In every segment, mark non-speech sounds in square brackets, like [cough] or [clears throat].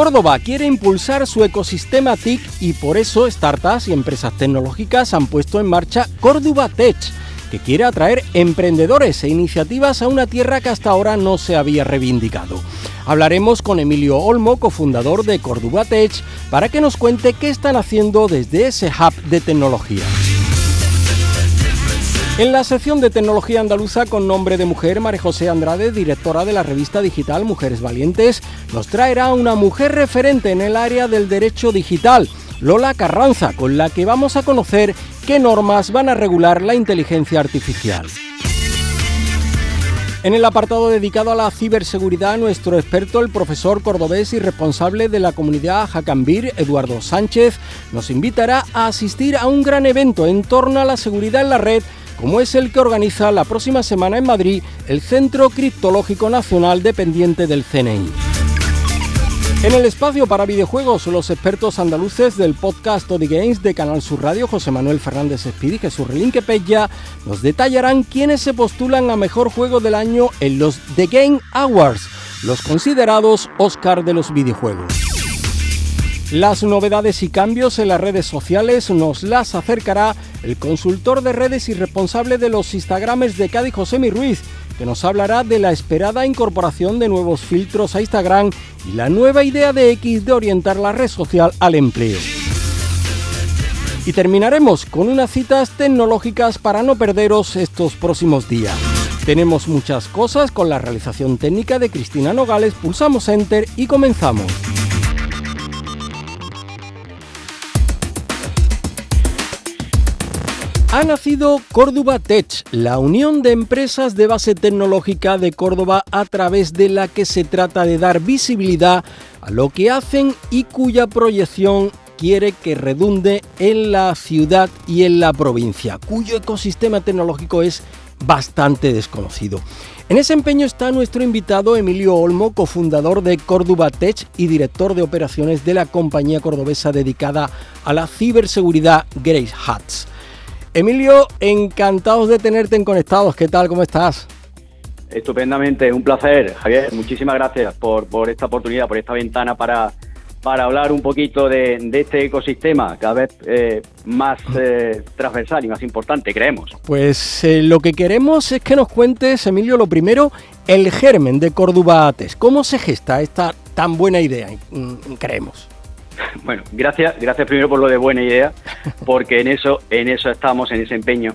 Córdoba quiere impulsar su ecosistema TIC y por eso startups y empresas tecnológicas han puesto en marcha Córdoba Tech, que quiere atraer emprendedores e iniciativas a una tierra que hasta ahora no se había reivindicado. Hablaremos con Emilio Olmo, cofundador de Córdoba Tech, para que nos cuente qué están haciendo desde ese hub de tecnología. En la sección de tecnología andaluza con nombre de mujer, María José Andrade, directora de la revista digital Mujeres Valientes, nos traerá una mujer referente en el área del derecho digital, Lola Carranza, con la que vamos a conocer qué normas van a regular la inteligencia artificial. En el apartado dedicado a la ciberseguridad, nuestro experto, el profesor cordobés y responsable de la comunidad Jacambir, Eduardo Sánchez, nos invitará a asistir a un gran evento en torno a la seguridad en la red, como es el que organiza la próxima semana en Madrid el Centro Criptológico Nacional dependiente del CNI. En el espacio para videojuegos, los expertos andaluces del podcast Odi Games de Canal Sur Radio, José Manuel Fernández Espíritu y Jesús Relinque Pella, nos detallarán quiénes se postulan a mejor juego del año en los The Game Awards, los considerados Oscar de los videojuegos. Las novedades y cambios en las redes sociales nos las acercará el consultor de redes y responsable de los Instagrames de Cádiz, José Ruiz, que nos hablará de la esperada incorporación de nuevos filtros a Instagram y la nueva idea de X de orientar la red social al empleo. Y terminaremos con unas citas tecnológicas para no perderos estos próximos días. Tenemos muchas cosas con la realización técnica de Cristina Nogales, pulsamos Enter y comenzamos. Ha nacido Córdoba Tech, la unión de empresas de base tecnológica de Córdoba a través de la que se trata de dar visibilidad a lo que hacen y cuya proyección quiere que redunde en la ciudad y en la provincia, cuyo ecosistema tecnológico es bastante desconocido. En ese empeño está nuestro invitado Emilio Olmo, cofundador de Córdoba Tech y director de operaciones de la compañía cordobesa dedicada a la ciberseguridad Grace Hats. Emilio, encantados de tenerte en Conectados. ¿Qué tal? ¿Cómo estás? Estupendamente, un placer, Javier. Muchísimas gracias por, esta oportunidad, por esta ventana para, para hablar un poquito de, este ecosistema cada vez eh, más eh, transversal y más importante, creemos. Pues eh, lo que queremos es que nos cuentes, Emilio, lo primero, el germen de Córdoba Ates. ¿Cómo se gesta esta tan buena idea, creemos? [laughs] Bueno, gracias, gracias primero por lo de buena idea, porque en eso, en eso estamos, en ese empeño.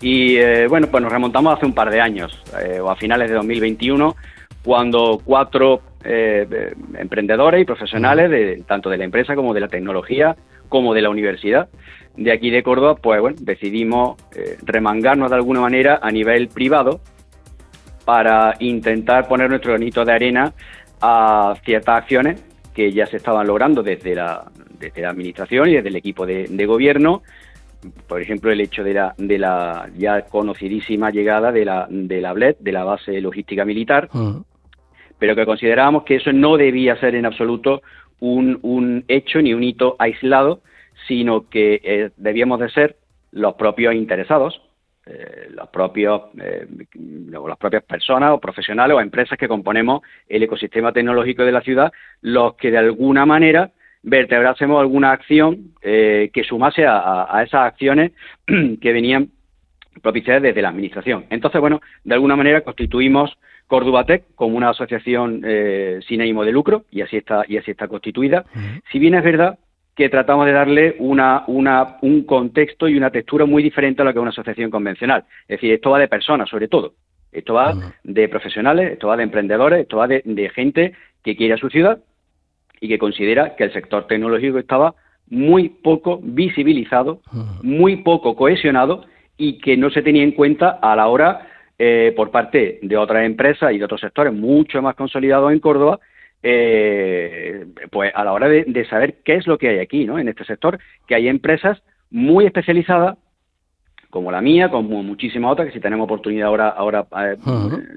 Y eh, bueno, pues nos remontamos hace un par de años, eh, o a finales de 2021, cuando cuatro eh, emprendedores y profesionales, de, tanto de la empresa como de la tecnología, como de la universidad, de aquí de Córdoba, pues bueno, decidimos remangarnos de alguna manera a nivel privado para intentar poner nuestro granito de arena a ciertas acciones que ya se estaban logrando desde la, desde la administración y desde el equipo de, gobierno. Por ejemplo, el hecho de la, de la ya conocidísima llegada de la, de la BLED, de la base logística militar, ah. pero que considerábamos que eso no debía ser en absoluto un, un hecho ni un hito aislado, sino que eh, debíamos de ser los propios interesados, eh, los propios, eh, las propias personas o profesionales o empresas que componemos el ecosistema tecnológico de la ciudad, los que de alguna manera vertebrásemos alguna acción eh, que sumase a, esas acciones [clears throat] que venían propiciadas desde la Administración. Entonces, bueno, de alguna manera constituimos Tech como una asociación sin ánimo de lucro y así está y así está constituida. Si bien es verdad que tratamos de darle una, una, un contexto y una textura muy diferente a lo que es una asociación convencional. Es decir, esto va de personas, sobre todo. Esto va de profesionales, esto va de emprendedores, esto va de, gente que quiere a su ciudad y que considera que el sector tecnológico estaba muy poco visibilizado, muy poco cohesionado y que no se tenía en cuenta a la hora eh, por parte de otras empresas y de otros sectores mucho más consolidados en Córdoba eh, pues a la hora de, saber qué es lo que hay aquí, ¿no? En este sector, que hay empresas muy especializadas como la mía, como muchísimas otras que si tenemos oportunidad ahora, ahora eh,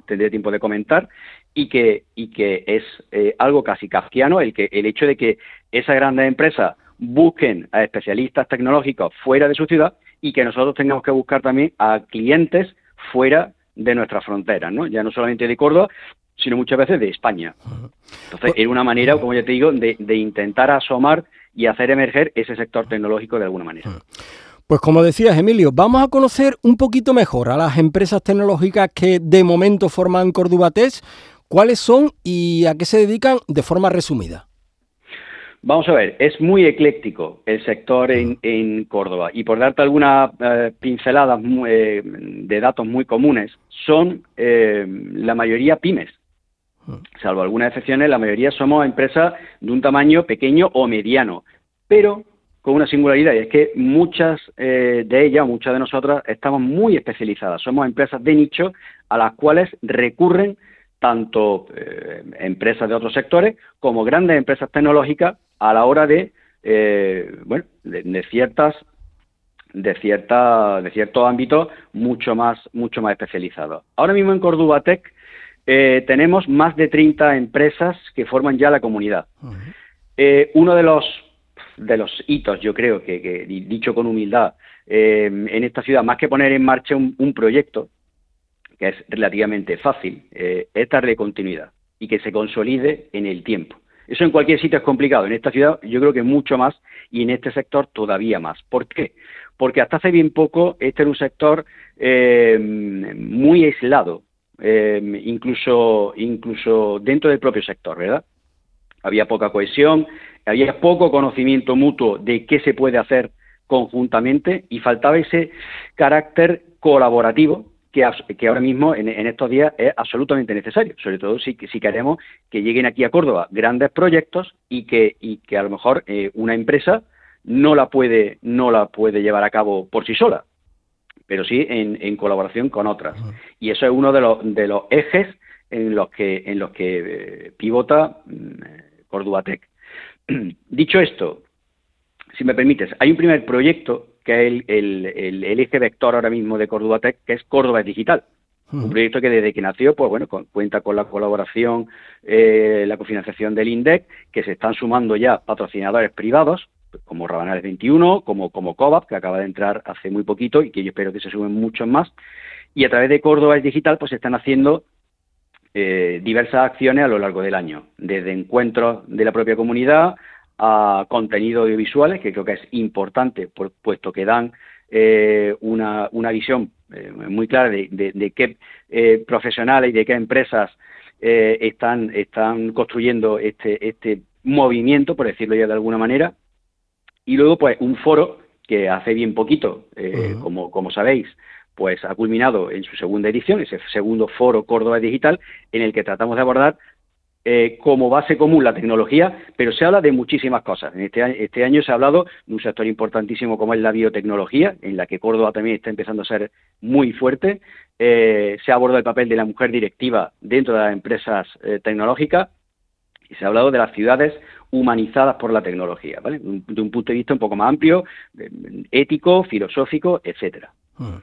tendré tiempo de comentar, y que, y que es eh, algo casi kafkiano el, que, el hecho de que esas grandes empresas busquen a especialistas tecnológicos fuera de su ciudad y que nosotros tengamos que buscar también a clientes fuera de nuestras fronteras, ¿no? Ya no solamente de Córdoba, sino muchas veces de España. Entonces, es una manera, como ya te digo, de, de intentar asomar y hacer emerger ese sector tecnológico de alguna manera. Pues como decías, Emilio, vamos a conocer un poquito mejor a las empresas tecnológicas que de momento forman Cordubates, cuáles son y a qué se dedican de forma resumida. Vamos a ver, es muy ecléctico el sector en, Córdoba. Y por darte algunas eh, pinceladas eh, de datos muy comunes, son eh, la mayoría pymes, salvo algunas excepciones, la mayoría somos empresas de un tamaño pequeño o mediano, pero con una singularidad y es que muchas de ellas, muchas de nosotras, estamos muy especializadas, somos empresas de nicho a las cuales recurren tanto empresas de otros sectores como grandes empresas tecnológicas a la hora de, eh, bueno, de, ciertas de cierta de ciertos ámbitos mucho más mucho más especializados. Ahora mismo en Córdoba Tech eh, tenemos más de 30 empresas que forman ya la comunidad. Eh, uno de los de los hitos, yo creo que, dicho con humildad, en esta ciudad, más que poner en marcha un, un proyecto, que es relativamente fácil, es darle continuidad y que se consolide en el tiempo. Eso en cualquier sitio es complicado. En esta ciudad yo creo que mucho más y en este sector todavía más. ¿Por qué? Porque hasta hace bien poco este era un sector eh, muy aislado, eh, incluso, incluso dentro del propio sector, ¿verdad? Había poca cohesión, había poco conocimiento mutuo de qué se puede hacer conjuntamente y faltaba ese carácter colaborativo que, ahora mismo, en, estos días, es absolutamente necesario, sobre todo si, queremos que lleguen aquí a Córdoba grandes proyectos y que, y que a lo mejor eh, una empresa no la puede no la puede llevar a cabo por sí sola, pero sí en, colaboración con otras. Y eso es uno de los, de los ejes en los que en los que eh, pivota mm, Córdoba Tech. [clears throat] Dicho esto, si me permites, hay un primer proyecto que es el, el, eje vector ahora mismo de Córdoba Tech, que es Córdoba Digital. Un proyecto que desde que nació, pues bueno, cuenta con la colaboración, eh, la cofinanciación del INDEC, que se están sumando ya patrocinadores privados, como Rabanales 21, como, como que acaba de entrar hace muy poquito y que yo espero que se sumen muchos más. Y a través de Córdoba Digital, pues se están haciendo eh, diversas acciones a lo largo del año, desde encuentros de la propia comunidad a contenido audiovisuales, que creo que es importante, puesto que dan eh, una, una, visión eh, muy clara de, qué eh, profesionales y de qué empresas están, están construyendo este, este movimiento, por decirlo ya de alguna manera. Y luego, pues, un foro que hace bien poquito, como, como sabéis, pues ha culminado en su segunda edición, ese segundo foro Córdoba Digital, en el que tratamos de abordar eh, como base común la tecnología, pero se habla de muchísimas cosas. En este, este, año se ha hablado de un sector importantísimo como es la biotecnología, en la que Córdoba también está empezando a ser muy fuerte. Eh, se ha abordado el papel de la mujer directiva dentro de las empresas eh, tecnológicas y se ha hablado de las ciudades humanizadas por la tecnología, ¿vale? De un punto de vista un poco más amplio, ético, filosófico, etcétera. Hmm.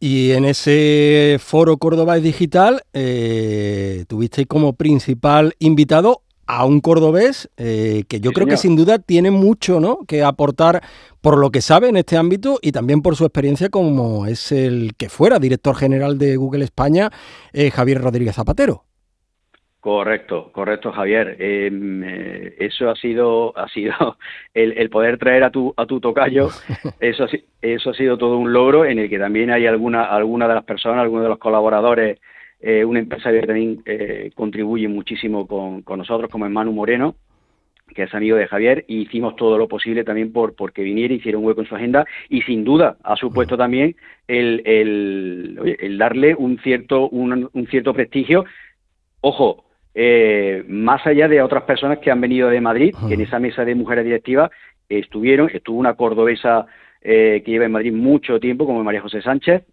Y en ese foro Córdoba Digital eh, tuvisteis como principal invitado a un cordobés eh, que yo creo que sin duda tiene mucho ¿no? que aportar por lo que sabe en este ámbito y también por su experiencia como es el que fuera director general de Google España, eh, Javier Rodríguez Zapatero. Correcto, correcto, Javier. Em, eh, eso ha sido, ha sido [laughs] el, poder traer a tu, a tu tocayo. [laughs] Eso, eso ha sido todo un logro en el que también hay alguna, alguna de las personas, algunos de los colaboradores, eh, un empresario que también eh, contribuye muchísimo con, con nosotros, como Manu Moreno, que es amigo de Javier, y hicimos todo lo posible también por porque viniera, hiciera un hueco en su agenda, y sin duda ha supuesto también el, el, el darle un cierto, un, un cierto prestigio. Ojo, eh, más allá de otras personas que han venido de Madrid, que en esa mesa de mujeres directivas estuvieron, estuvo una cordobesa eh, que lleva en Madrid mucho tiempo, como María José Sánchez,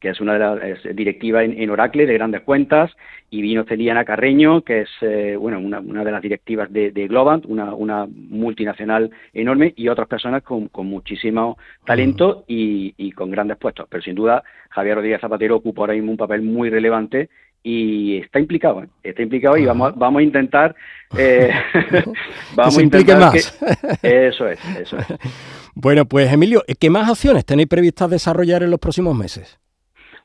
que es una de las directivas en, Oracle de grandes cuentas, y vino Celiana Carreño, que es eh, bueno una, de las directivas de, Globant, una, multinacional enorme, y otras personas con, muchísimo talento y, y, con grandes puestos. Pero sin duda, Javier Rodríguez Zapatero ocupa ahora mismo un papel muy relevante y está implicado, ¿eh? está implicado y vamos, vamos a intentar, [laughs] eh, vamos a intentar más. eso es, eso es. [laughs] Bueno, pues Emilio, ¿qué más acciones tenéis previstas desarrollar en los próximos meses?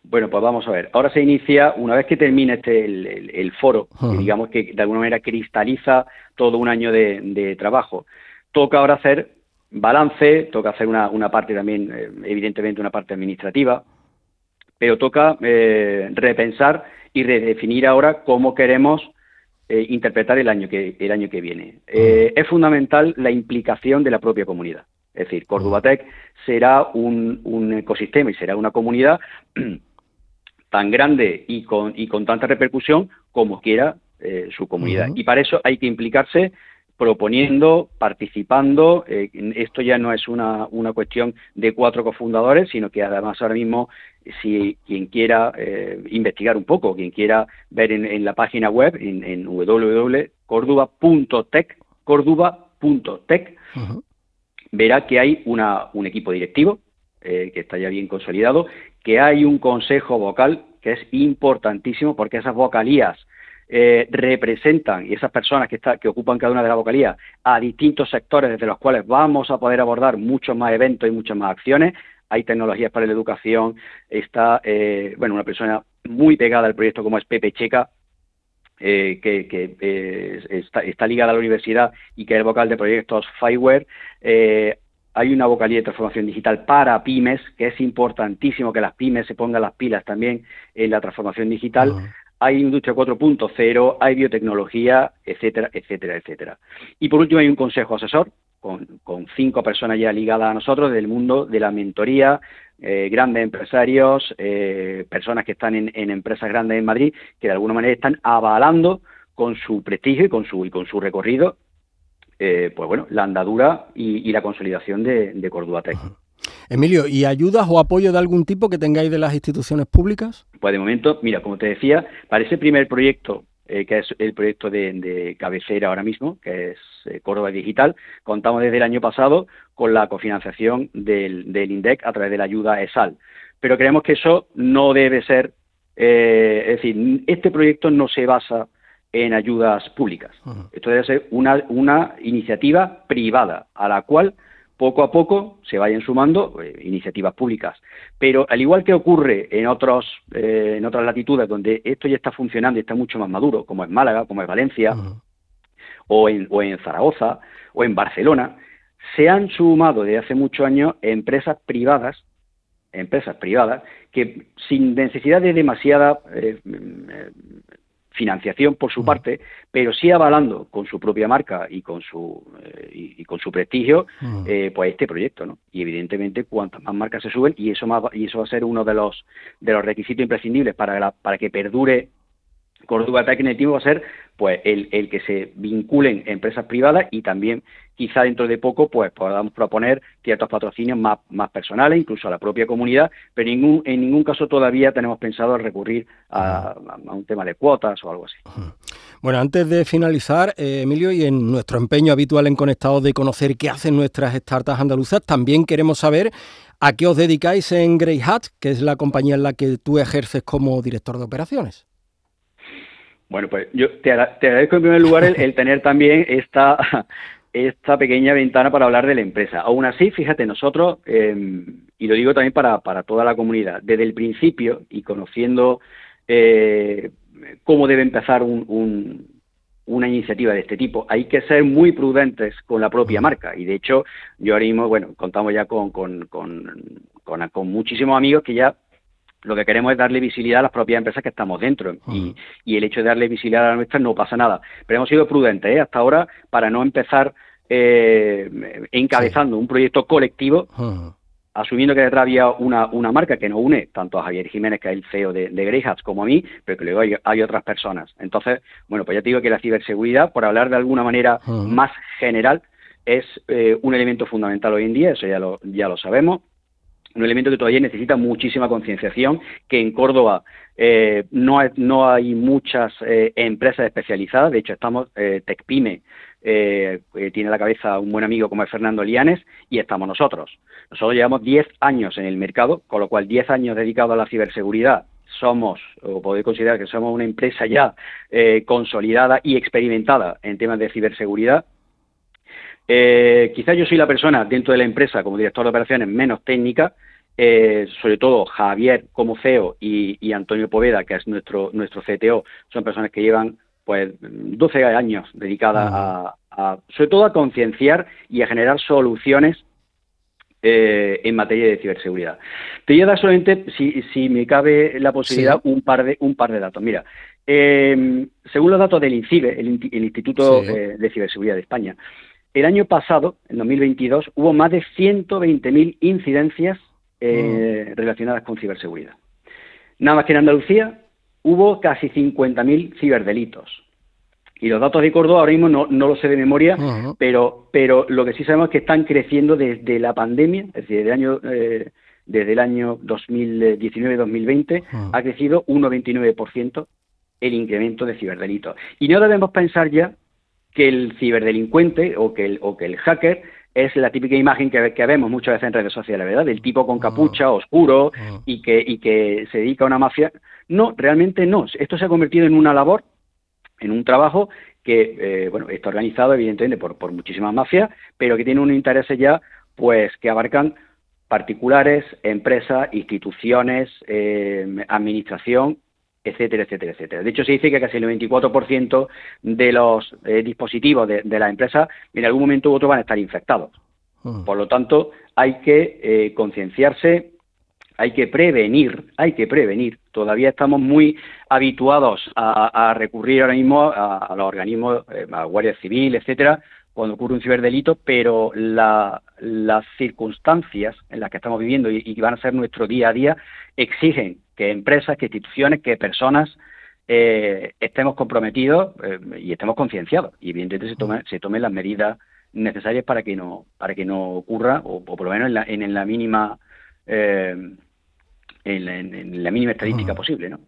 Bueno, pues vamos a ver. Ahora se inicia, una vez que termine este el, foro, digamos que de alguna manera cristaliza todo un año de, trabajo, toca ahora hacer balance, toca hacer una, una parte también, eh, evidentemente una parte administrativa, pero toca eh, repensar y redefinir ahora cómo queremos eh, interpretar el año que, el año que viene. es fundamental la implicación de la propia comunidad. Es decir, Tech será un, un ecosistema y será una comunidad [clears throat] tan grande y con, y con tanta repercusión como quiera eh, su comunidad. Y para eso hay que implicarse proponiendo, participando. Eh, esto ya no es una, una, cuestión de cuatro cofundadores, sino que además ahora mismo, si quien quiera eh, investigar un poco, quien quiera ver en, la página web, en, en www.corduba.tech, corduba.tech, verá que hay una, un equipo directivo que está ya bien consolidado, que hay un consejo vocal que es importantísimo porque esas vocalías eh, representan, y esas personas que, está, que ocupan cada una de las vocalías, a distintos sectores desde los cuales vamos a poder abordar muchos más eventos y muchas más acciones. Hay tecnologías para la educación, está, eh, bueno, una persona muy pegada al proyecto como es Pepe Checa, eh, que, está, está, ligada a la universidad y que es el vocal de proyectos Fireware. Eh, hay una vocalía de transformación digital para pymes, que es importantísimo que las pymes se pongan las pilas también en la transformación digital. Hay industria 4.0, hay biotecnología, etcétera, etcétera, etcétera. Y por último hay un consejo asesor con, cinco personas ya ligadas a nosotros del mundo de la mentoría, eh, grandes empresarios, eh, personas que están en, empresas grandes en Madrid, que de alguna manera están avalando con su prestigio y con su, y con su recorrido eh, pues bueno, la andadura y, la consolidación de, de Córdoba Tech. Emilio, ¿y ayudas o apoyo de algún tipo que tengáis de las instituciones públicas? Pues de momento, mira, como te decía, para ese primer proyecto, eh, que es el proyecto de, cabecera ahora mismo, que es eh, Córdoba Digital, contamos desde el año pasado con la cofinanciación del, del INDEC a través de la ayuda ESAL. Pero creemos que eso no debe ser, es decir, este proyecto no se basa en ayudas públicas. Esto debe ser una, una iniciativa privada a la cual poco a poco se vayan sumando eh, iniciativas públicas. Pero al igual que ocurre en, otros, eh, en otras latitudes donde esto ya está funcionando y está mucho más maduro, como en Málaga, como en Valencia, o, en, o en Zaragoza, o en Barcelona, se han sumado desde hace muchos años empresas privadas empresas privadas que sin necesidad de demasiada eh, financiación por su parte, pero sí avalando con su propia marca y con su eh, y, con su prestigio, eh, pues este proyecto, ¿no? Y evidentemente cuantas más marcas se suben y eso más, y eso va a ser uno de los de los requisitos imprescindibles para para que perdure Córdoba Tech va a ser pues el, el, que se vinculen empresas privadas y también quizá dentro de poco pues podamos proponer ciertos patrocinios más, más personales, incluso a la propia comunidad, pero ningún, en ningún caso todavía tenemos pensado recurrir a, un tema de cuotas o algo así. Bueno, antes de finalizar, eh, Emilio, y en nuestro empeño habitual en Conectados de conocer qué hacen nuestras startups andaluzas, también queremos saber a qué os dedicáis en Grey Hat, que es la compañía en la que tú ejerces como director de operaciones. Bueno, pues yo te, agradezco en primer lugar el, tener también esta, [laughs] esta pequeña ventana para hablar de la empresa. Aún así, fíjate, nosotros, em, y lo digo también para, para toda la comunidad, desde el principio y conociendo eh, cómo debe empezar un, una iniciativa de este tipo, hay que ser muy prudentes con la propia marca. Y de hecho, yo ahora mismo, bueno, contamos ya con, con, con, con muchísimos amigos que ya lo que queremos es darle visibilidad a las propias empresas que estamos dentro y, el hecho de darle visibilidad a las nuestras no pasa nada. Pero hemos sido prudentes ¿eh? hasta ahora para no empezar eh, encabezando un proyecto colectivo, asumiendo que detrás había una, una marca que nos une tanto a Javier Jiménez, que es el CEO de, de Grey Hats, como a mí, pero que luego hay, otras personas. Entonces, bueno, pues ya te digo que la ciberseguridad, por hablar de alguna manera más general, es eh, un elemento fundamental hoy en día, eso ya lo, ya lo sabemos un elemento que todavía necesita muchísima concienciación, que en Córdoba eh, no, hay, no hay muchas eh, empresas especializadas, de hecho estamos, eh, TecPyme eh, tiene a la cabeza un buen amigo como es Fernando Lianes y estamos nosotros. Nosotros llevamos 10 años en el mercado, con lo cual 10 años dedicados a la ciberseguridad somos, o podéis considerar que somos una empresa ya consolidada y experimentada en temas de ciberseguridad, eh, quizás yo soy la persona dentro de la empresa como director de operaciones menos técnica, eh, sobre todo Javier como CEO y, Antonio Poveda, que es nuestro, nuestro CTO, son personas que llevan pues 12 años dedicadas a, sobre todo a concienciar y a generar soluciones eh, en materia de ciberseguridad. Te voy a dar solamente, si, si me cabe la posibilidad, un par de un par de datos. Mira, según los datos del INCIBE, el, Instituto de Ciberseguridad de España, el año pasado, en 2022, hubo más de 120.000 incidencias eh, mm. relacionadas con ciberseguridad. Nada más que en Andalucía hubo casi 50.000 ciberdelitos. Y los datos de Córdoba ahora mismo no, no lo sé de memoria, pero, pero lo que sí sabemos es que están creciendo desde la pandemia, es decir, desde el año, eh, desde el año 2019-2020, ha crecido un 99% el incremento de ciberdelitos. Y no debemos pensar ya que el ciberdelincuente o que el, o que el hacker es la típica imagen que, que, vemos muchas veces en redes sociales, ¿verdad? Del tipo con capucha, ah. oscuro ah. y que, y que se dedica a una mafia. No, realmente no. Esto se ha convertido en una labor, en un trabajo que, eh, bueno, está organizado evidentemente por, por muchísimas mafias, pero que tiene un interés ya, pues, que abarcan particulares, empresas, instituciones, eh, administración etcétera, etcétera, etcétera. De hecho, se dice que casi el 94% de los eh, dispositivos de, la empresa en algún momento u otro van a estar infectados. Hmm. Por lo tanto, hay que eh, concienciarse, hay que prevenir, hay que prevenir. Todavía estamos muy habituados a, recurrir ahora mismo a, los organismos, eh, a Guardia Civil, etcétera, cuando ocurre un ciberdelito, pero las circunstancias en las que estamos viviendo y, y, van a ser nuestro día a día exigen que empresas, que instituciones, que personas eh, estemos comprometidos eh, y estemos concienciados. Y evidentemente se, se tomen las medidas necesarias para que no para que no ocurra o, por lo menos en la, en, la mínima eh, en, la, mínima estadística posible, ¿no?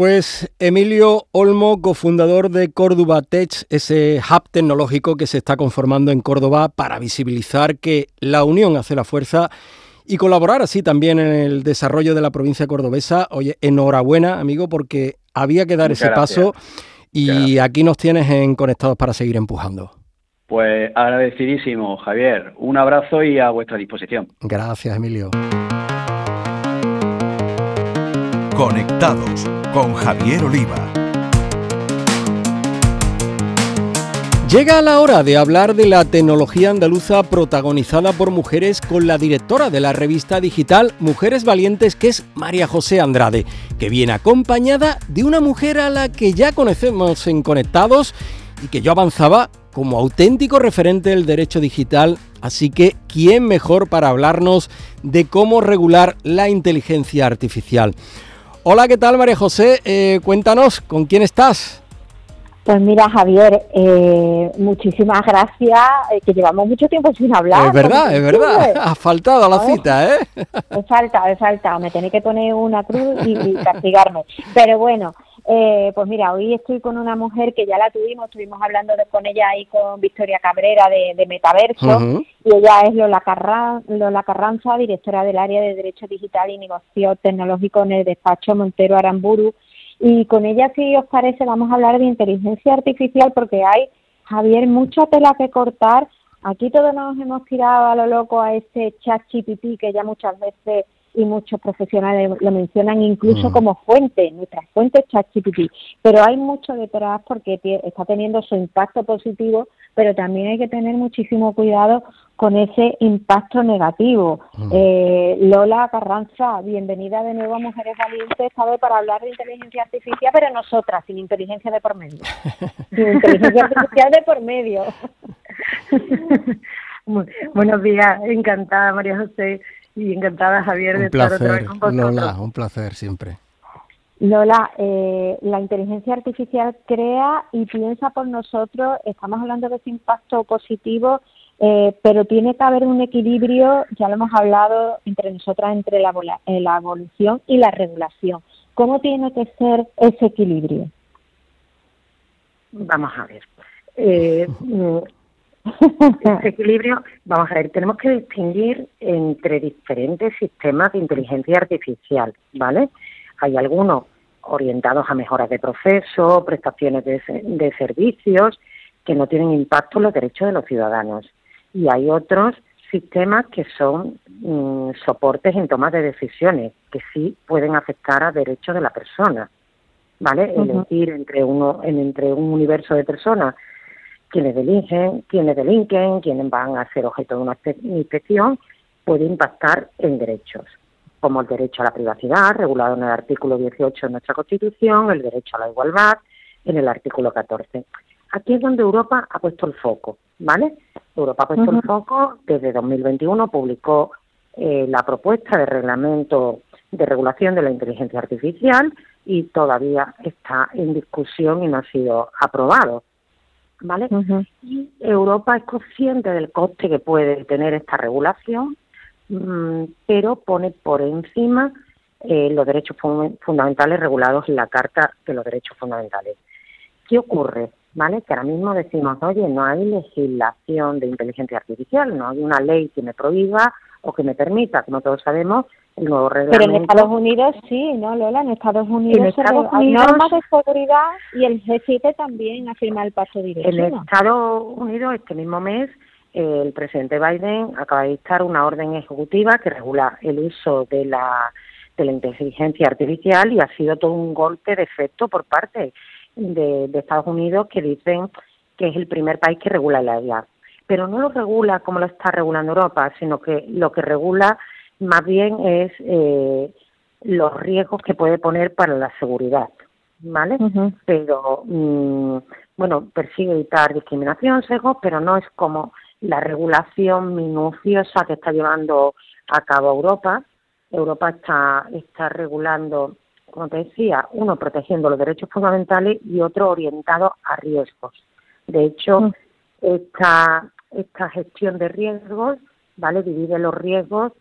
Pues Emilio Olmo, cofundador de Córdoba Tech, ese hub tecnológico que se está conformando en Córdoba para visibilizar que la unión hace la fuerza y colaborar así también en el desarrollo de la provincia cordobesa. Oye, enhorabuena, amigo, porque había que dar ese paso y aquí nos tienes en Conectados para seguir empujando. Pues agradecidísimo, Javier. Un abrazo y a vuestra disposición. Gracias, Emilio. Conectados con Javier Oliva. Llega la hora de hablar de la tecnología andaluza protagonizada por mujeres con la directora de la revista digital Mujeres Valientes, que es María José Andrade, que viene acompañada de una mujer a la que ya conocemos en Conectados y que yo avanzaba como auténtico referente del derecho digital. Así que, ¿quién mejor para hablarnos de cómo regular la inteligencia artificial? Hola, ¿qué tal María José? Eh, cuéntanos, ¿con quién estás? Pues mira, Javier, eh, muchísimas gracias, eh, que llevamos mucho tiempo sin hablar. Es verdad, es verdad, [laughs] ha faltado a la cita, ¿eh? He faltado, he faltado, me tenéis que poner una cruz y, [laughs] castigarme. Pero bueno, eh, pues mira, hoy estoy con una mujer que ya la tuvimos, estuvimos hablando con ella ahí con Victoria Cabrera de, Metaverso, y ella es Lola, Lola Carranza, directora del área de Derecho Digital y Negocio Tecnológico en el despacho Montero Aramburu, y con ella, si os parece, vamos a hablar de inteligencia artificial porque hay, Javier, mucha tela que cortar. Aquí todos nos hemos tirado a lo loco a ese chat GPT que ya muchas veces y muchos profesionales lo mencionan incluso mm. como fuente, nuestra fuente es ChatGPT, pero hay mucho detrás porque está teniendo su impacto positivo, pero también hay que tener muchísimo cuidado con ese impacto negativo. Mm. Eh, Lola Carranza, bienvenida de nuevo a Mujeres Valientes, vez para hablar de inteligencia artificial, pero nosotras, sin inteligencia de por medio. [laughs] sin inteligencia artificial de por medio. [laughs] Buenos días, encantada María José y encantada Javier de estar otra vez con vosotros. Lola, un placer siempre. Lola, eh, la inteligencia artificial crea y piensa por nosotros, estamos hablando de ese impacto positivo eh, pero tiene que haber un equilibrio, ya lo hemos hablado entre nosotras, entre la, eh, la evolución y la regulación. ¿Cómo tiene que ser ese equilibrio? Vamos a ver. [laughs] Eh, ese equilibrio, vamos a ver, tenemos que distinguir entre diferentes sistemas de inteligencia artificial, ¿vale? Hay algunos orientados a mejoras de proceso, prestaciones de, de servicios, que no tienen impacto en los derechos de los ciudadanos. Y hay otros sistemas que son mm, soportes en toma de decisiones, que sí pueden afectar a derechos de la persona. ¿Vale? Elegir entre uno, entre un universo de personas quienes delinquen, quienes delinquen, quienes van a ser objeto de una inspección, puede impactar en derechos, como el derecho a la privacidad, regulado en el artículo 18 de nuestra Constitución, el derecho a la igualdad, en el artículo 14. Aquí es donde Europa ha puesto el foco, ¿vale? Europa ha puesto el foco, desde 2021 publicó eh, la propuesta de reglamento de regulación de la inteligencia artificial y todavía está en discusión y no ha sido aprobado. ¿Vale? Y Europa es consciente del coste que puede tener esta regulación, mm, pero pone por encima eh, los derechos fundamentales regulados en la Carta de los Derechos Fundamentales. ¿Qué ocurre? ¿vale? Que ahora mismo decimos, oye, no hay legislación de inteligencia artificial, no hay una ley que me prohíba o que me permita, como todos sabemos, Pero en Estados Unidos sí, ¿no, Lola? En Estados Unidos, hay normas de seguridad y el G7 también afirma el paso directo. En Estados Unidos, este mismo mes, el presidente Biden acaba de dictar una orden ejecutiva que regula el uso de la de la inteligencia artificial y ha sido todo un golpe de efecto por parte de, Estados Unidos que dicen que es el primer país que regula la IA. Pero no lo regula como lo está regulando Europa, sino que lo que regula más bien es eh, los riesgos que puede poner para la seguridad, ¿vale? Pero, mm, bueno, persigue evitar discriminación, sesgos, pero no es como la regulación minuciosa que está llevando a cabo Europa. Europa está, está regulando como te decía, uno protegiendo los derechos fundamentales y otro orientado a riesgos. De hecho, mm. esta, esta gestión de riesgos, ¿vale? Divide los riesgos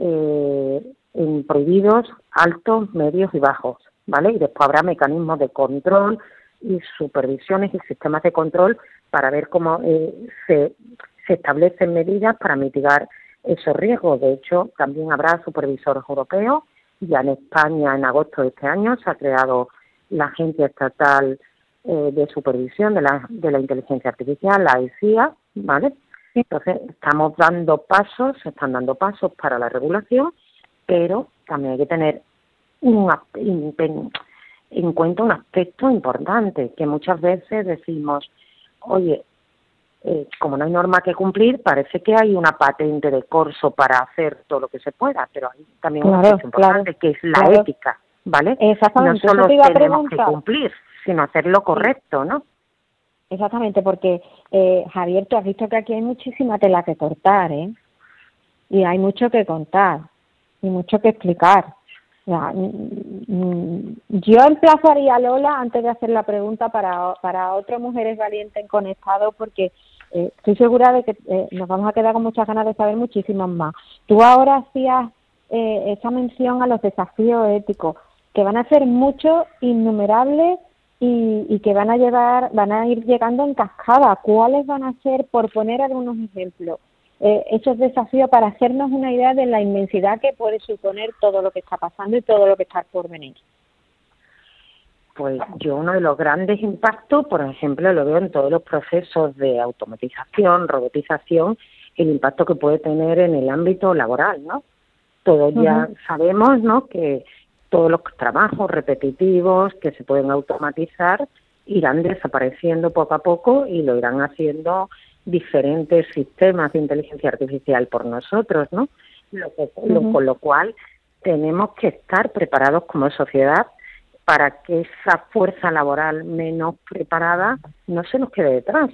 eh, en prohibidos, altos, medios y bajos, ¿vale? Y después habrá mecanismos de control y supervisiones y sistemas de control para ver cómo eh, se, se establecen medidas para mitigar esos riesgos. De hecho, también habrá supervisores europeos ya en España, en agosto de este año, se ha creado la Agencia Estatal eh, de Supervisión de la, de la Inteligencia Artificial, la ESIA, ¿vale? Entonces, estamos dando pasos, se están dando pasos para la regulación, pero también hay que tener un, en cuenta un aspecto importante, que muchas veces decimos, oye, eh, como no hay norma que cumplir, parece que hay una patente de corso para hacer todo lo que se pueda, pero hay también una cosa importante que es la ética, ¿vale? Exactamente. No solo tenemos que cumplir, sino hacer lo correcto, ¿no? Exactamente, porque eh, Javier, tú has visto que aquí hay muchísima tela que cortar, ¿eh? Y hay mucho que contar y mucho que explicar. yo emplazaría a Lola antes de hacer la pregunta para, para otras mujeres valientes en conectado porque eh, estoy segura de que eh, nos vamos a quedar con muchas ganas de saber muchísimas más. Tú ahora hacías eh, esa mención a los desafíos éticos, que van a ser muchos, innumerables y, y, que van a llevar, van a ir llegando en cascada. ¿Cuáles van a ser, por poner algunos ejemplos, eh, esos desafíos para hacernos una idea de la inmensidad que puede suponer todo lo que está pasando y todo lo que está por venir? Pues yo uno de los grandes impactos, por ejemplo, lo veo en todos los procesos de automatización, robotización, el impacto que puede tener en el ámbito laboral, ¿no? Todos ya sabemos, ¿no? Que todos los trabajos repetitivos que se pueden automatizar irán desapareciendo poco a poco y lo irán haciendo diferentes sistemas de inteligencia artificial por nosotros, ¿no? Lo con lo cual tenemos que estar preparados como sociedad para que esa fuerza laboral menos preparada no se nos quede detrás.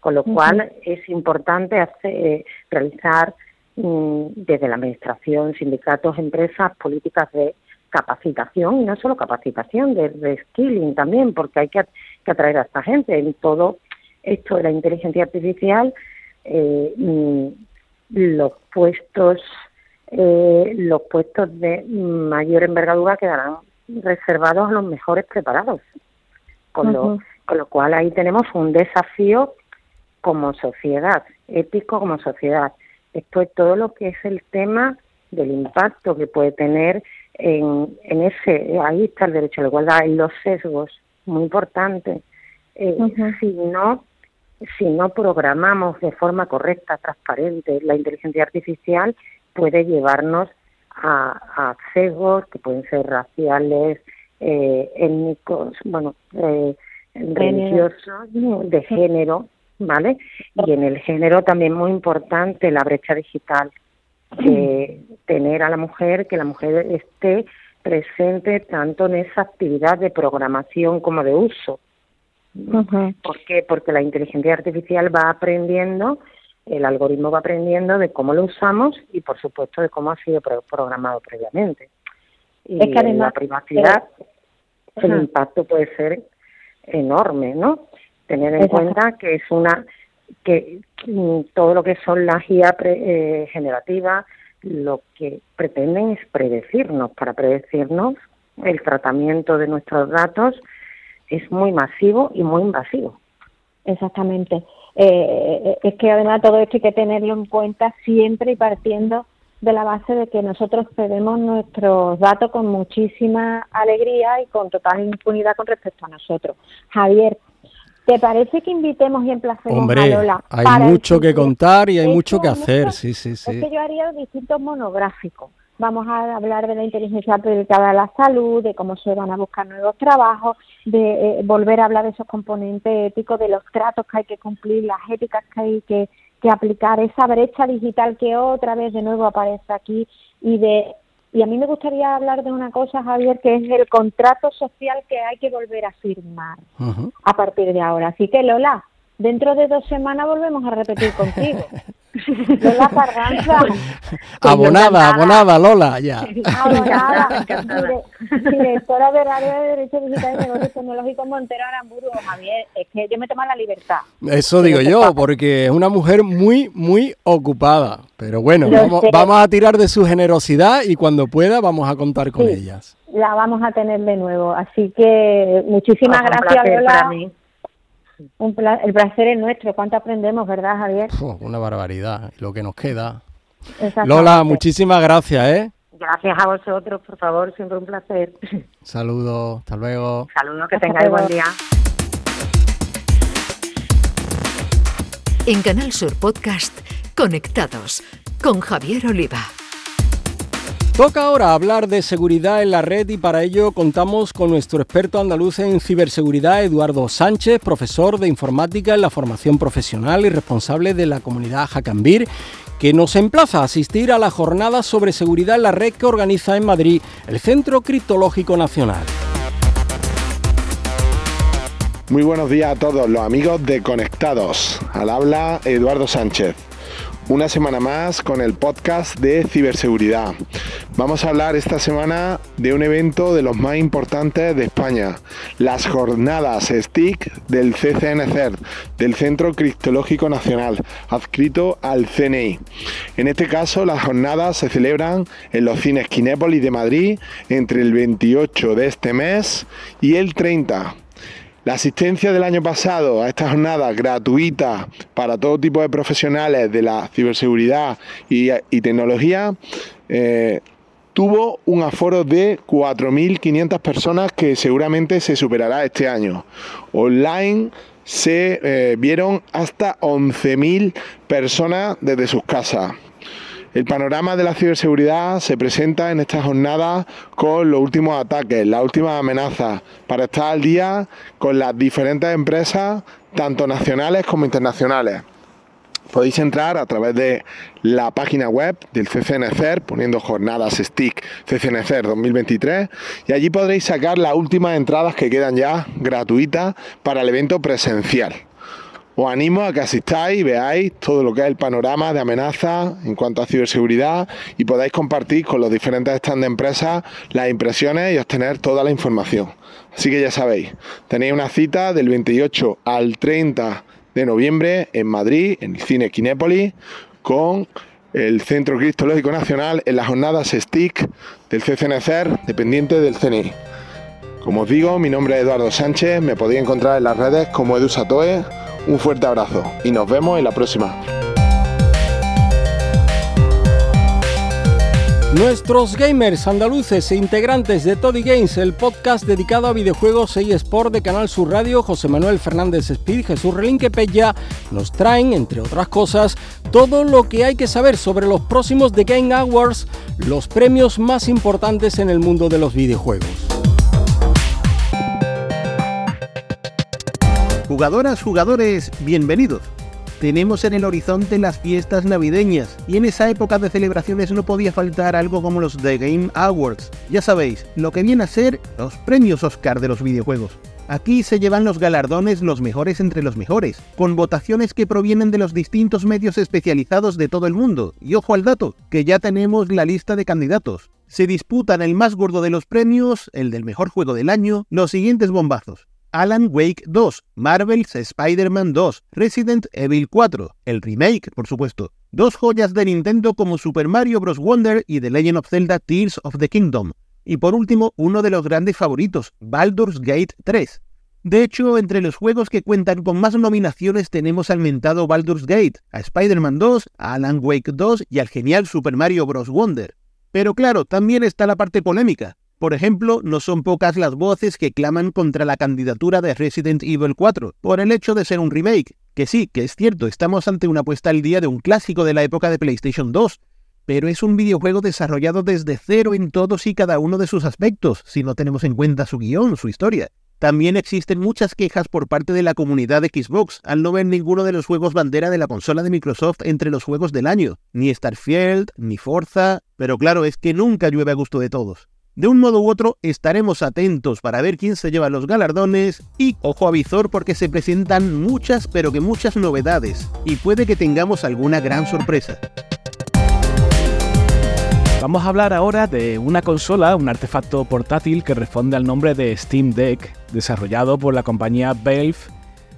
Con lo cual es importante hacer, realizar mm, desde la administración, sindicatos, empresas, políticas de capacitación y no solo capacitación, de skilling también, porque hay que, atraer a esta gente. En todo esto de la inteligencia artificial eh, mm, los puestos eh, los puestos de mayor envergadura quedarán reservados a los mejores preparados. Con, lo, con lo cual ahí tenemos un desafío como sociedad, ético como sociedad. Esto es todo lo que es el tema del impacto que puede tener en, en ese, ahí está el derecho a la igualdad y los sesgos, muy importante. Eh, Si no si no programamos de forma correcta, transparente, la inteligencia artificial puede llevarnos a, a sesgos que pueden ser raciales, eh, étnicos, bueno, eh, religiosos, de género, ¿vale? Y en el género también muy importante la brecha digital, tener a la mujer, que la mujer esté presente tanto en esa actividad de programación como de uso. ¿Por qué? Porque la inteligencia artificial va aprendiendo, el algoritmo va aprendiendo de cómo lo usamos y, por supuesto, de cómo ha sido programado previamente. Y es que además, la privacidad, el impacto puede ser enorme, ¿no? Tener en cuenta que es una que mm, todo lo que son las IA eh, generativas lo que pretenden es predecirnos. Para predecirnos, el tratamiento de nuestros datos es muy masivo y muy invasivo. Exactamente. Eh, es que además todo esto hay que tenerlo en cuenta siempre y partiendo de la base de que nosotros cedemos nuestros datos con muchísima alegría y con total impunidad con respecto a nosotros. Javier, ¿te parece que invitemos y emplacemos a Lola? Hay mucho que contar y hay mucho que hacer, sí, sí, sí. Es que yo haría distintos monográficos vamos a hablar de la inteligencia aplicada a la salud, de cómo se van a buscar nuevos trabajos, de eh, volver a hablar de esos componentes éticos, de los tratos que hay que cumplir, las éticas que hay que, que aplicar, esa brecha digital que otra vez de nuevo aparece aquí y de y a mí me gustaría hablar de una cosa, Javier, que es el contrato social que hay que volver a firmar a partir de ahora. Así que, Lola, dentro de dos semanas volvemos a repetir [laughs] contigo. Lola Carranza. [laughs] [laughs] abonada, abonada, Lola, ya. [laughs] Abonada, directora de Radio de Derecho Digital y Negocios Tecnológicos Montero Aramburu. Javier, es que yo me tomo la libertad. Eso digo yo, porque es una mujer muy, muy ocupada. Pero bueno, vamos, a tirar de su generosidad y cuando pueda vamos a contar con ellas. La vamos a tener de nuevo. Así que muchísimas gracias, Lola. Un el placer es nuestro. ¿Cuánto aprendemos, verdad, Javier? una barbaridad. Lo que nos queda. Lola, muchísimas gracias, ¿eh? Gracias a vosotros, por favor, siempre un placer. [laughs] Saludos, hasta luego. Saludos, que tengáis buen día. En Canal Sur Podcast, Conectados, con Javier Oliva. Toca ahora hablar de seguridad en la red y para ello contamos con nuestro experto andaluz en ciberseguridad, Eduardo Sánchez, profesor de informática en la formación profesional y responsable de la comunidad Jacambir, que nos emplaza a asistir a la jornada sobre seguridad en la red que organiza en Madrid el Centro Criptológico Nacional. Muy buenos días a todos los amigos de Conectados. Al habla Eduardo Sánchez una semana más con el podcast de ciberseguridad. Vamos a hablar esta semana de un evento de los más importantes de España, las jornadas STIC del CCNCERT, del Centro Cristológico Nacional, adscrito al CNI. En este caso, las jornadas se celebran en los cines Kinépolis de Madrid entre el 28 de este mes y el 30 la asistencia del año pasado a esta jornada gratuita para todo tipo de profesionales de la ciberseguridad y, tecnología eh, tuvo un aforo de 4.500 personas que seguramente se superará este año. Online se eh, vieron hasta 11.000 personas desde sus casas. El panorama de la ciberseguridad se presenta en esta jornada con los últimos ataques, las últimas amenazas, para estar al día con las diferentes empresas, tanto nacionales como internacionales. Podéis entrar a través de la página web del CCNCER poniendo jornadas STIC CCNCER 2023 y allí podréis sacar las últimas entradas que quedan ya gratuitas para el evento presencial. Os animo a que asistáis y veáis todo lo que es el panorama de amenazas en cuanto a ciberseguridad y podáis compartir con los diferentes stands de empresas las impresiones y obtener toda la información. Así que ya sabéis, tenéis una cita del 28 al 30 de noviembre en Madrid, en el Cine Kinépolis, con el Centro Cristológico Nacional en las jornadas STIC del CCNCER, dependiente del CNI. Como os digo, mi nombre es Eduardo Sánchez, me podéis encontrar en las redes como Edu Satoe. Un fuerte abrazo y nos vemos en la próxima. Nuestros gamers andaluces e integrantes de Toddy Games, el podcast dedicado a videojuegos e Sport de Canal Sur Radio, José Manuel Fernández Speed, Jesús Relinque Pella, nos traen, entre otras cosas, todo lo que hay que saber sobre los próximos The Game Awards, los premios más importantes en el mundo de los videojuegos. Jugadoras, jugadores, bienvenidos. Tenemos en el horizonte las fiestas navideñas y en esa época de celebraciones no podía faltar algo como los The Game Awards. Ya sabéis, lo que viene a ser los premios Oscar de los videojuegos. Aquí se llevan los galardones los mejores entre los mejores, con votaciones que provienen de los distintos medios especializados de todo el mundo. Y ojo al dato, que ya tenemos la lista de candidatos. Se disputan el más gordo de los premios, el del mejor juego del año, los siguientes bombazos. Alan Wake 2, Marvel's Spider-Man 2, Resident Evil 4, el remake, por supuesto. Dos joyas de Nintendo como Super Mario Bros. Wonder y The Legend of Zelda Tears of the Kingdom. Y por último, uno de los grandes favoritos, Baldur's Gate 3. De hecho, entre los juegos que cuentan con más nominaciones tenemos al mentado Baldur's Gate, a Spider-Man 2, a Alan Wake 2 y al genial Super Mario Bros. Wonder. Pero claro, también está la parte polémica. Por ejemplo, no son pocas las voces que claman contra la candidatura de Resident Evil 4 por el hecho de ser un remake. Que sí, que es cierto, estamos ante una puesta al día de un clásico de la época de PlayStation 2, pero es un videojuego desarrollado desde cero en todos y cada uno de sus aspectos, si no tenemos en cuenta su guion, su historia. También existen muchas quejas por parte de la comunidad de Xbox al no ver ninguno de los juegos bandera de la consola de Microsoft entre los juegos del año, ni Starfield, ni Forza, pero claro, es que nunca llueve a gusto de todos. De un modo u otro estaremos atentos para ver quién se lleva los galardones y ojo a visor porque se presentan muchas pero que muchas novedades y puede que tengamos alguna gran sorpresa. Vamos a hablar ahora de una consola, un artefacto portátil que responde al nombre de Steam Deck, desarrollado por la compañía Valve,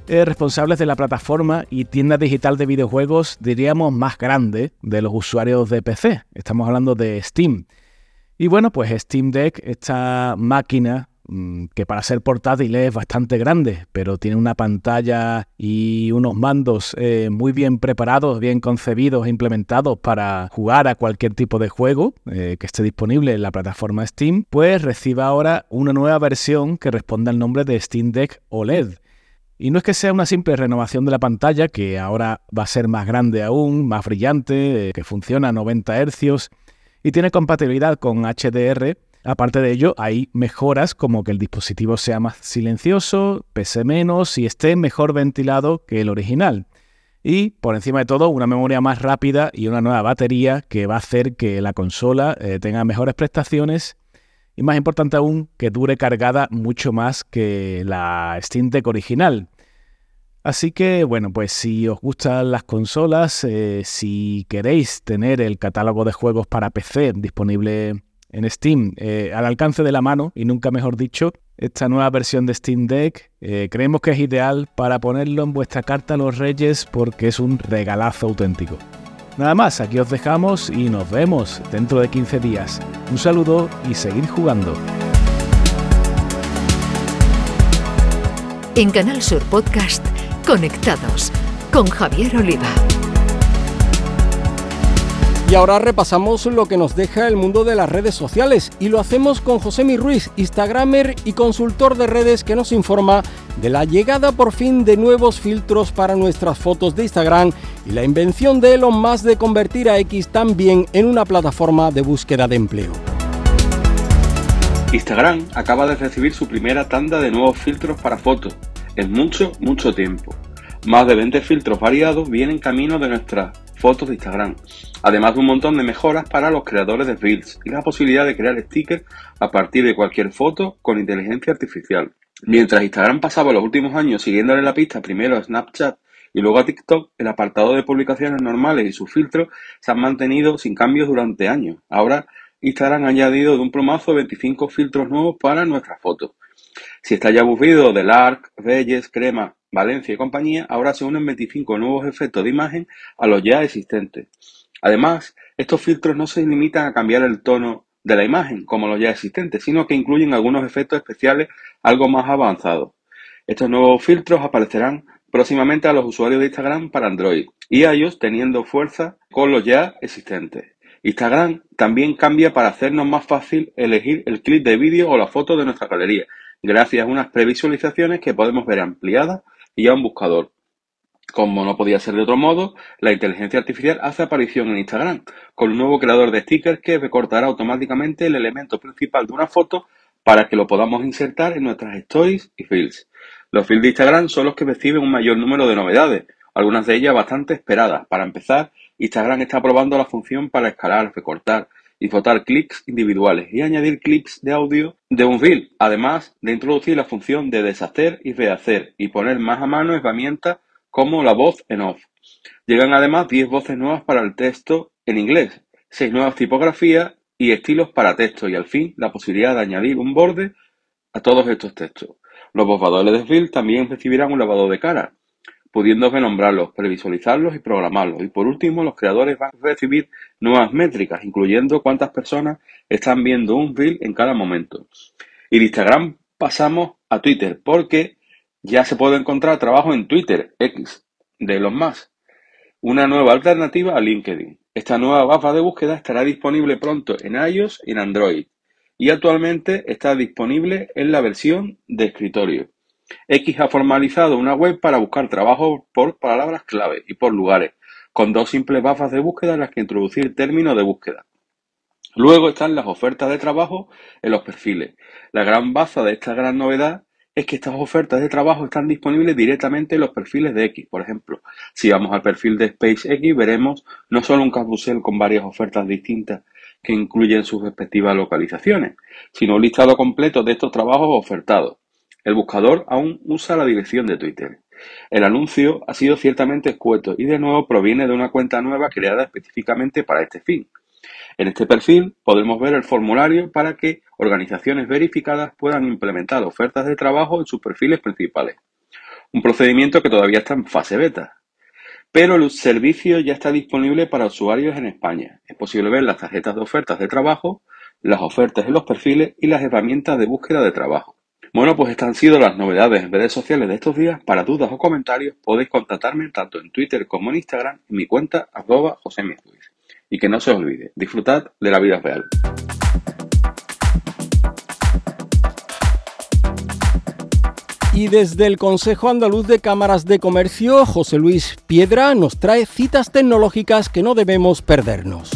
eh, responsables de la plataforma y tienda digital de videojuegos, diríamos, más grande de los usuarios de PC. Estamos hablando de Steam. Y bueno, pues Steam Deck, esta máquina mm, que para ser portátil es bastante grande, pero tiene una pantalla y unos mandos eh, muy bien preparados, bien concebidos e implementados para jugar a cualquier tipo de juego eh, que esté disponible en la plataforma Steam, pues recibe ahora una nueva versión que responde al nombre de Steam Deck OLED. Y no es que sea una simple renovación de la pantalla, que ahora va a ser más grande aún, más brillante, eh, que funciona a 90 Hz y tiene compatibilidad con HDR. Aparte de ello, hay mejoras como que el dispositivo sea más silencioso, pese menos y esté mejor ventilado que el original. Y por encima de todo, una memoria más rápida y una nueva batería que va a hacer que la consola eh, tenga mejores prestaciones y más importante aún, que dure cargada mucho más que la Steam Deck original. Así que bueno, pues si os gustan las consolas, eh, si queréis tener el catálogo de juegos para PC disponible en Steam eh, al alcance de la mano, y nunca mejor dicho, esta nueva versión de Steam Deck eh, creemos que es ideal para ponerlo en vuestra carta los reyes porque es un regalazo auténtico. Nada más, aquí os dejamos y nos vemos dentro de 15 días. Un saludo y seguid jugando. En Canal Sur Podcast Conectados con Javier Oliva. Y ahora repasamos lo que nos deja el mundo de las redes sociales y lo hacemos con José Ruiz, Instagramer y consultor de redes que nos informa de la llegada por fin de nuevos filtros para nuestras fotos de Instagram y la invención de Elon Musk de convertir a X también en una plataforma de búsqueda de empleo. Instagram acaba de recibir su primera tanda de nuevos filtros para fotos en mucho, mucho tiempo. Más de 20 filtros variados vienen camino de nuestras fotos de Instagram, además de un montón de mejoras para los creadores de Reels y la posibilidad de crear stickers a partir de cualquier foto con inteligencia artificial. Mientras Instagram pasaba los últimos años siguiéndole la pista primero a Snapchat y luego a TikTok, el apartado de publicaciones normales y sus filtros se han mantenido sin cambios durante años. Ahora Instagram ha añadido de un plomazo 25 filtros nuevos para nuestras fotos. Si está ya aburrido del ARC, Reyes, Crema, Valencia y compañía, ahora se unen 25 nuevos efectos de imagen a los ya existentes. Además, estos filtros no se limitan a cambiar el tono de la imagen, como los ya existentes, sino que incluyen algunos efectos especiales algo más avanzados. Estos nuevos filtros aparecerán próximamente a los usuarios de Instagram para Android y ellos teniendo fuerza con los ya existentes. Instagram también cambia para hacernos más fácil elegir el clip de vídeo o la foto de nuestra galería, gracias a unas previsualizaciones que podemos ver ampliadas y a un buscador. Como no podía ser de otro modo, la inteligencia artificial hace aparición en Instagram con un nuevo creador de stickers que recortará automáticamente el elemento principal de una foto para que lo podamos insertar en nuestras stories y feeds. Los feeds de Instagram son los que reciben un mayor número de novedades, algunas de ellas bastante esperadas. Para empezar, Instagram está probando la función para escalar, recortar y votar clics individuales y añadir clips de audio de un reel, además de introducir la función de deshacer y rehacer y poner más a mano herramientas como la voz en off. Llegan además 10 voces nuevas para el texto en inglés, 6 nuevas tipografías y estilos para texto y al fin la posibilidad de añadir un borde a todos estos textos. Los borradores de Field también recibirán un lavado de cara, pudiendo renombrarlos, previsualizarlos y programarlos. Y por último, los creadores van a recibir nuevas métricas, incluyendo cuántas personas están viendo un Reel en cada momento. Y de Instagram pasamos a Twitter, porque ya se puede encontrar trabajo en Twitter, X, de los más. Una nueva alternativa a LinkedIn. Esta nueva barra de búsqueda estará disponible pronto en iOS y en Android y actualmente está disponible en la versión de escritorio. X ha formalizado una web para buscar trabajo por palabras clave y por lugares, con dos simples barras de búsqueda en las que introducir términos de búsqueda. Luego están las ofertas de trabajo en los perfiles. La gran baza de esta gran novedad es que estas ofertas de trabajo están disponibles directamente en los perfiles de X. Por ejemplo, si vamos al perfil de SpaceX, veremos no solo un carrusel con varias ofertas distintas que incluyen sus respectivas localizaciones, sino un listado completo de estos trabajos ofertados. El buscador aún usa la dirección de Twitter. El anuncio ha sido ciertamente escueto y de nuevo proviene de una cuenta nueva creada específicamente para este fin. En este perfil podemos ver el formulario para que organizaciones verificadas puedan implementar ofertas de trabajo en sus perfiles principales. Un procedimiento que todavía está en fase beta. Pero el servicio ya está disponible para usuarios en España. Es posible ver las tarjetas de ofertas de trabajo, las ofertas en los perfiles y las herramientas de búsqueda de trabajo. Bueno, pues estas han sido las novedades en redes sociales de estos días. Para dudas o comentarios podéis contactarme tanto en Twitter como en Instagram en mi cuenta arroba Y que no se os olvide, disfrutad de la vida real. Y desde el Consejo Andaluz de Cámaras de Comercio, José Luis Piedra nos trae citas tecnológicas que no debemos perdernos.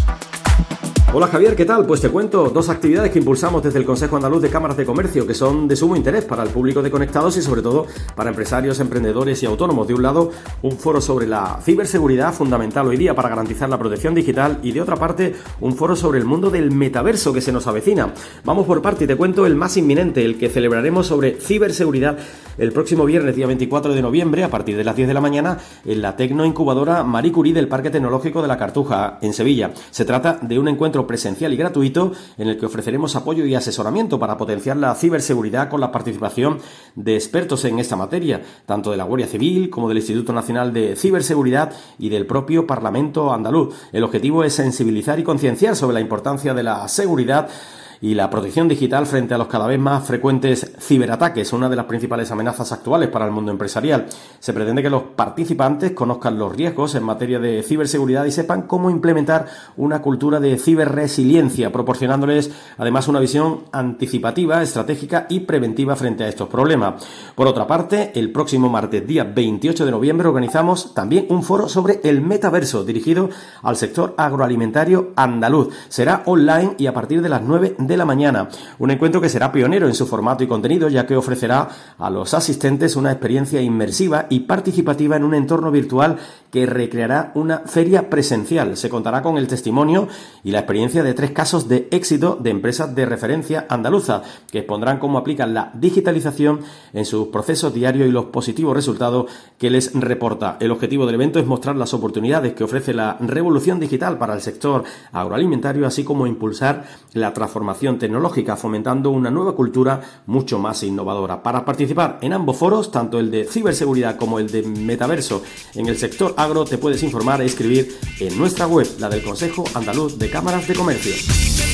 Hola Javier, ¿qué tal? Pues te cuento dos actividades que impulsamos desde el Consejo Andaluz de Cámaras de Comercio que son de sumo interés para el público de conectados y sobre todo para empresarios, emprendedores y autónomos. De un lado, un foro sobre la ciberseguridad fundamental hoy día para garantizar la protección digital y de otra parte, un foro sobre el mundo del metaverso que se nos avecina. Vamos por parte y te cuento el más inminente, el que celebraremos sobre ciberseguridad el próximo viernes, día 24 de noviembre, a partir de las 10 de la mañana, en la Tecno Incubadora Marie Curie del Parque Tecnológico de la Cartuja, en Sevilla. Se trata de un encuentro presencial y gratuito en el que ofreceremos apoyo y asesoramiento para potenciar la ciberseguridad con la participación de expertos en esta materia, tanto de la Guardia Civil como del Instituto Nacional de Ciberseguridad y del propio Parlamento andaluz. El objetivo es sensibilizar y concienciar sobre la importancia de la seguridad y la protección digital frente a los cada vez más frecuentes ciberataques, una de las principales amenazas actuales para el mundo empresarial. Se pretende que los participantes conozcan los riesgos en materia de ciberseguridad y sepan cómo implementar una cultura de ciberresiliencia, proporcionándoles además una visión anticipativa, estratégica y preventiva frente a estos problemas. Por otra parte, el próximo martes día 28 de noviembre organizamos también un foro sobre el metaverso dirigido al sector agroalimentario andaluz. Será online y a partir de las 9 de la mañana. Un encuentro que será pionero en su formato y contenido, ya que ofrecerá a los asistentes una experiencia inmersiva y participativa en un entorno virtual que recreará una feria presencial. Se contará con el testimonio y la experiencia de tres casos de éxito de empresas de referencia andaluza, que expondrán cómo aplican la digitalización en sus procesos diarios y los positivos resultados que les reporta. El objetivo del evento es mostrar las oportunidades que ofrece la revolución digital para el sector agroalimentario, así como impulsar la transformación tecnológica, fomentando una nueva cultura mucho más innovadora. Para participar en ambos foros, tanto el de ciberseguridad como el de metaverso en el sector agro, te puedes informar e inscribir en nuestra web, la del Consejo Andaluz de Cámaras de Comercio.